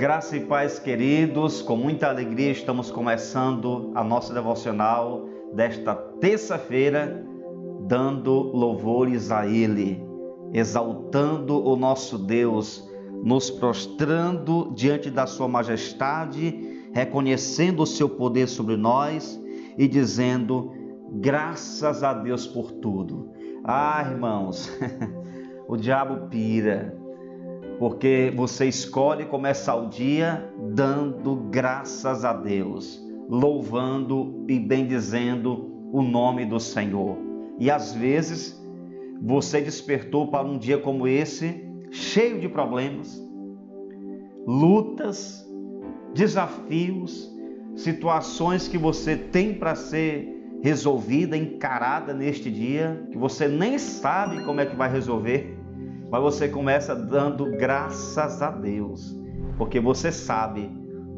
Graça e paz, queridos, com muita alegria estamos começando a nossa devocional desta terça-feira, dando louvores a Ele, exaltando o nosso Deus, nos prostrando diante da Sua majestade, reconhecendo o Seu poder sobre nós e dizendo graças a Deus por tudo. Ah, irmãos, o diabo pira porque você escolhe começar o dia dando graças a Deus, louvando e bendizendo o nome do Senhor. E às vezes você despertou para um dia como esse, cheio de problemas, lutas, desafios, situações que você tem para ser resolvida, encarada neste dia, que você nem sabe como é que vai resolver mas você começa dando graças a Deus, porque você sabe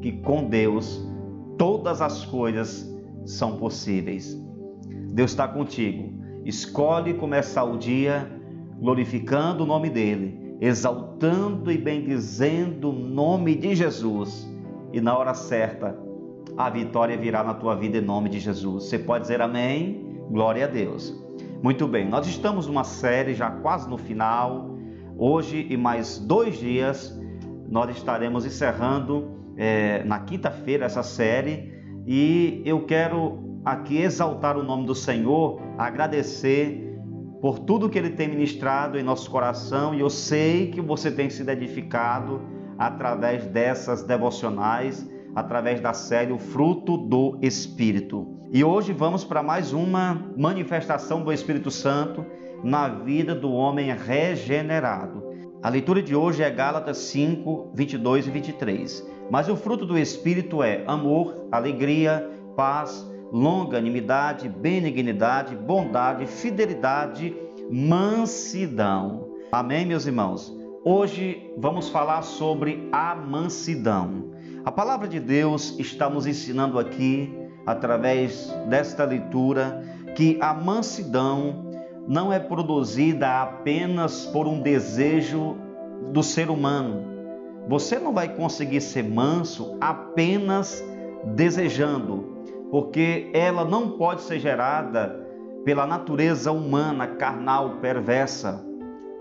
que com Deus todas as coisas são possíveis. Deus está contigo. Escolhe começar o dia glorificando o nome dele, exaltando e bendizendo o nome de Jesus. E na hora certa, a vitória virá na tua vida em nome de Jesus. Você pode dizer amém? Glória a Deus. Muito bem, nós estamos numa série já quase no final Hoje e mais dois dias nós estaremos encerrando é, na quinta-feira essa série. E eu quero aqui exaltar o nome do Senhor, agradecer por tudo que Ele tem ministrado em nosso coração. E eu sei que você tem sido edificado através dessas devocionais, através da série O Fruto do Espírito. E hoje vamos para mais uma manifestação do Espírito Santo na vida do homem regenerado. A leitura de hoje é Gálatas 5, 22 e 23. Mas o fruto do Espírito é amor, alegria, paz, longanimidade, benignidade, bondade, fidelidade, mansidão. Amém, meus irmãos? Hoje vamos falar sobre a mansidão. A palavra de Deus está nos ensinando aqui, através desta leitura, que a mansidão não é produzida apenas por um desejo do ser humano. Você não vai conseguir ser manso apenas desejando, porque ela não pode ser gerada pela natureza humana, carnal, perversa.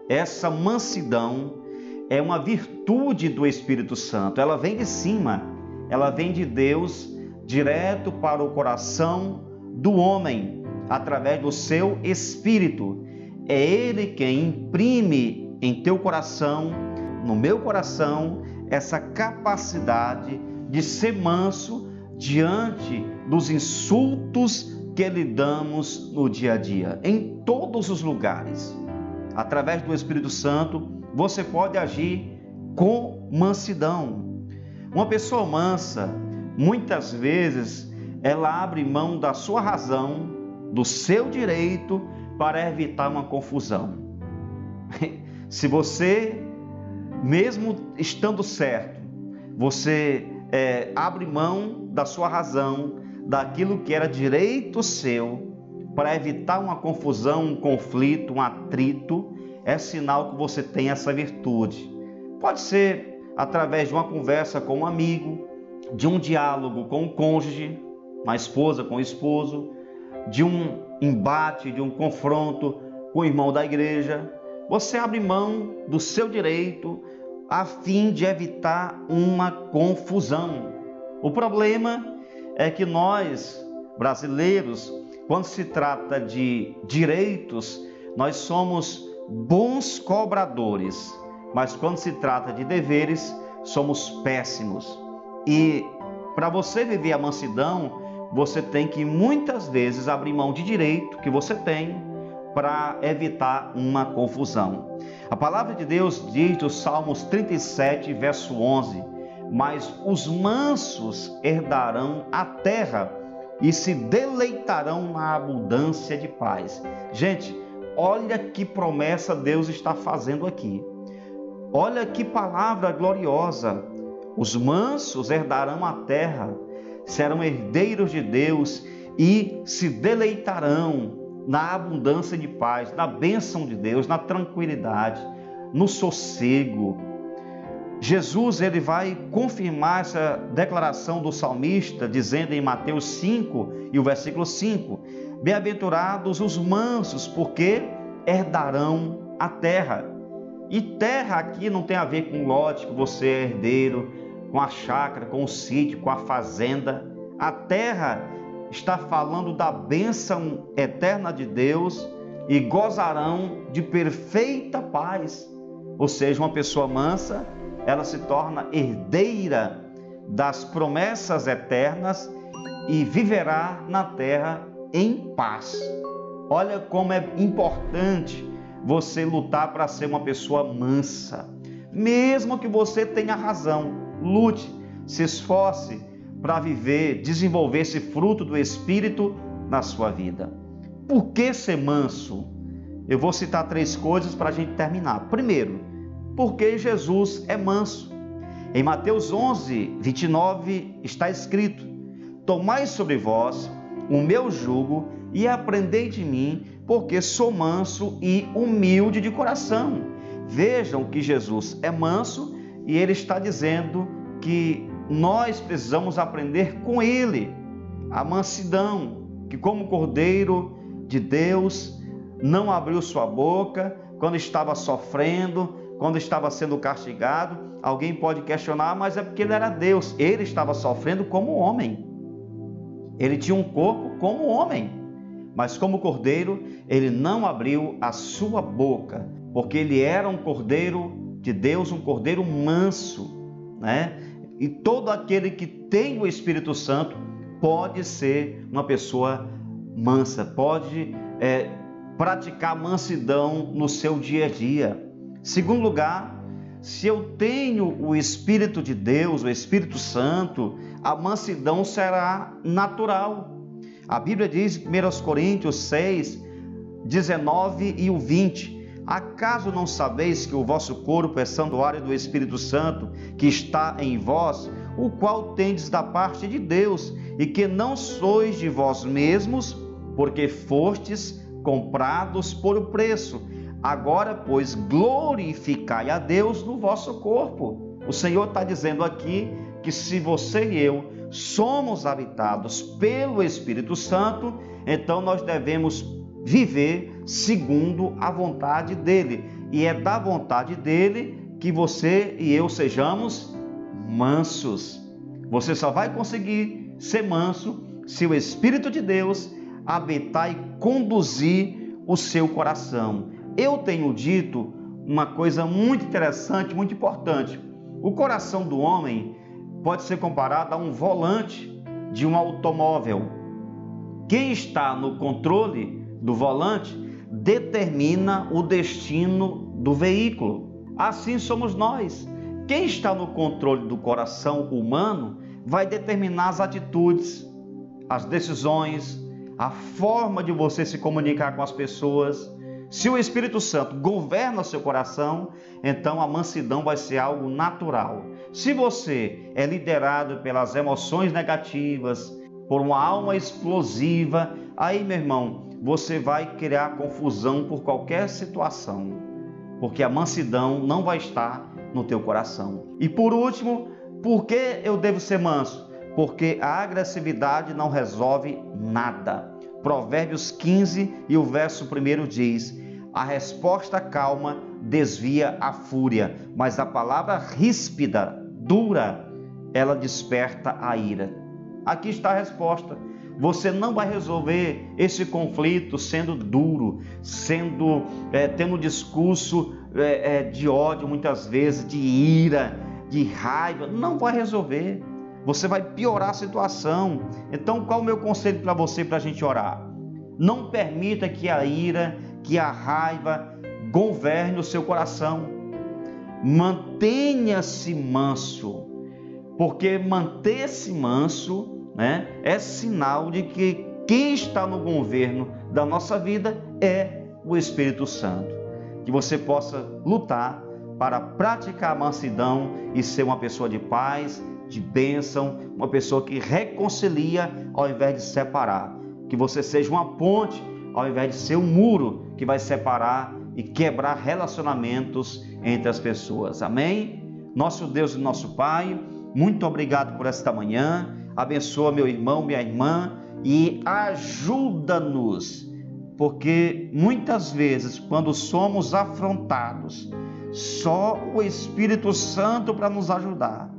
Essa mansidão é uma virtude do Espírito Santo, ela vem de cima, ela vem de Deus direto para o coração do homem através do seu espírito. É ele quem imprime em teu coração, no meu coração, essa capacidade de ser manso diante dos insultos que lidamos no dia a dia, em todos os lugares. Através do Espírito Santo, você pode agir com mansidão. Uma pessoa mansa, muitas vezes, ela abre mão da sua razão do seu direito para evitar uma confusão. Se você, mesmo estando certo, você é, abre mão da sua razão, daquilo que era direito seu, para evitar uma confusão, um conflito, um atrito, é sinal que você tem essa virtude. Pode ser através de uma conversa com um amigo, de um diálogo com o cônjuge, uma esposa com o esposo, de um embate, de um confronto com o irmão da igreja, você abre mão do seu direito a fim de evitar uma confusão. O problema é que nós, brasileiros, quando se trata de direitos, nós somos bons cobradores, mas quando se trata de deveres, somos péssimos. E para você viver a mansidão, você tem que muitas vezes abrir mão de direito que você tem para evitar uma confusão. A palavra de Deus diz no Salmos 37, verso 11: Mas os mansos herdarão a terra e se deleitarão na abundância de paz. Gente, olha que promessa Deus está fazendo aqui. Olha que palavra gloriosa. Os mansos herdarão a terra serão herdeiros de Deus e se deleitarão na abundância de paz, na bênção de Deus, na tranquilidade, no sossego. Jesus ele vai confirmar essa declaração do salmista, dizendo em Mateus 5 e o versículo 5: Bem-aventurados os mansos, porque herdarão a terra. E terra aqui não tem a ver com lote, que você é herdeiro, com a chácara, com o sítio, com a fazenda. A terra está falando da bênção eterna de Deus e gozarão de perfeita paz. Ou seja, uma pessoa mansa, ela se torna herdeira das promessas eternas e viverá na terra em paz. Olha como é importante você lutar para ser uma pessoa mansa. Mesmo que você tenha razão, lute, se esforce para viver, desenvolver esse fruto do Espírito na sua vida. Por que ser manso? Eu vou citar três coisas para a gente terminar. Primeiro, porque Jesus é manso. Em Mateus 11, 29 está escrito: Tomai sobre vós o meu jugo e aprendei de mim, porque sou manso e humilde de coração. Vejam que Jesus é manso e ele está dizendo que nós precisamos aprender com ele a mansidão, que como cordeiro de Deus não abriu sua boca quando estava sofrendo, quando estava sendo castigado. Alguém pode questionar, mas é porque ele era Deus. Ele estava sofrendo como homem. Ele tinha um corpo como homem. Mas como cordeiro, ele não abriu a sua boca, porque ele era um cordeiro de Deus, um cordeiro manso, né? E todo aquele que tem o Espírito Santo pode ser uma pessoa mansa, pode é, praticar mansidão no seu dia a dia. Segundo lugar, se eu tenho o Espírito de Deus, o Espírito Santo, a mansidão será natural. A Bíblia diz, 1 Coríntios 6, 19 e o 20, Acaso não sabeis que o vosso corpo é santuário do Espírito Santo, que está em vós, o qual tendes da parte de Deus, e que não sois de vós mesmos, porque fostes comprados por preço. Agora, pois, glorificai a Deus no vosso corpo. O Senhor está dizendo aqui que se você e eu somos habitados pelo Espírito Santo, então nós devemos viver segundo a vontade dele. E é da vontade dele que você e eu sejamos mansos. Você só vai conseguir ser manso se o Espírito de Deus habitar e conduzir o seu coração. Eu tenho dito uma coisa muito interessante, muito importante. O coração do homem pode ser comparado a um volante de um automóvel. Quem está no controle do volante determina o destino do veículo. Assim somos nós. Quem está no controle do coração humano vai determinar as atitudes, as decisões, a forma de você se comunicar com as pessoas. Se o Espírito Santo governa seu coração, então a mansidão vai ser algo natural. Se você é liderado pelas emoções negativas, por uma alma explosiva, aí, meu irmão, você vai criar confusão por qualquer situação, porque a mansidão não vai estar no teu coração. E por último, por que eu devo ser manso? Porque a agressividade não resolve nada. Provérbios 15 e o verso 1 diz: A resposta calma desvia a fúria, mas a palavra ríspida, dura, ela desperta a ira. Aqui está a resposta. Você não vai resolver esse conflito sendo duro, sendo é, tendo um discurso é, é, de ódio muitas vezes, de ira, de raiva. Não vai resolver. Você vai piorar a situação. Então, qual o meu conselho para você para a gente orar? Não permita que a ira, que a raiva governe o seu coração. Mantenha-se manso, porque manter-se manso né, é sinal de que quem está no governo da nossa vida é o Espírito Santo. Que você possa lutar para praticar a mansidão e ser uma pessoa de paz, de bênção, uma pessoa que reconcilia ao invés de separar. Que você seja uma ponte ao invés de ser um muro que vai separar e quebrar relacionamentos entre as pessoas. Amém? Nosso Deus e nosso Pai, muito obrigado por esta manhã. Abençoa meu irmão, minha irmã e ajuda-nos, porque muitas vezes, quando somos afrontados, só o Espírito Santo para nos ajudar.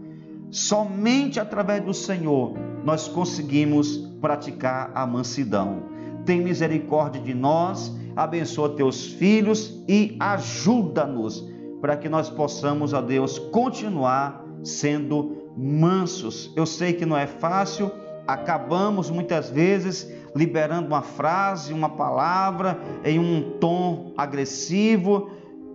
Somente através do Senhor nós conseguimos praticar a mansidão. Tem misericórdia de nós, abençoa teus filhos e ajuda-nos para que nós possamos, ó Deus, continuar sendo mansos. Eu sei que não é fácil, acabamos muitas vezes liberando uma frase, uma palavra em um tom agressivo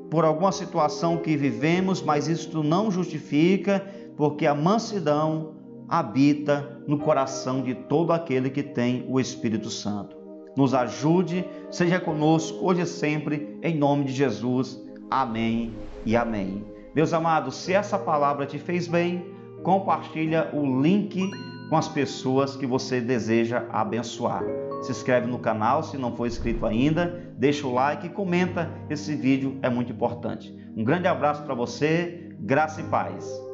por alguma situação que vivemos, mas isso não justifica, porque a mansidão habita no coração de todo aquele que tem o Espírito Santo. Nos ajude, seja conosco hoje e sempre, em nome de Jesus. Amém e amém. Meus amados, se essa palavra te fez bem, compartilha o link com as pessoas que você deseja abençoar. Se inscreve no canal se não for inscrito ainda, deixa o like e comenta. Esse vídeo é muito importante. Um grande abraço para você, graça e paz.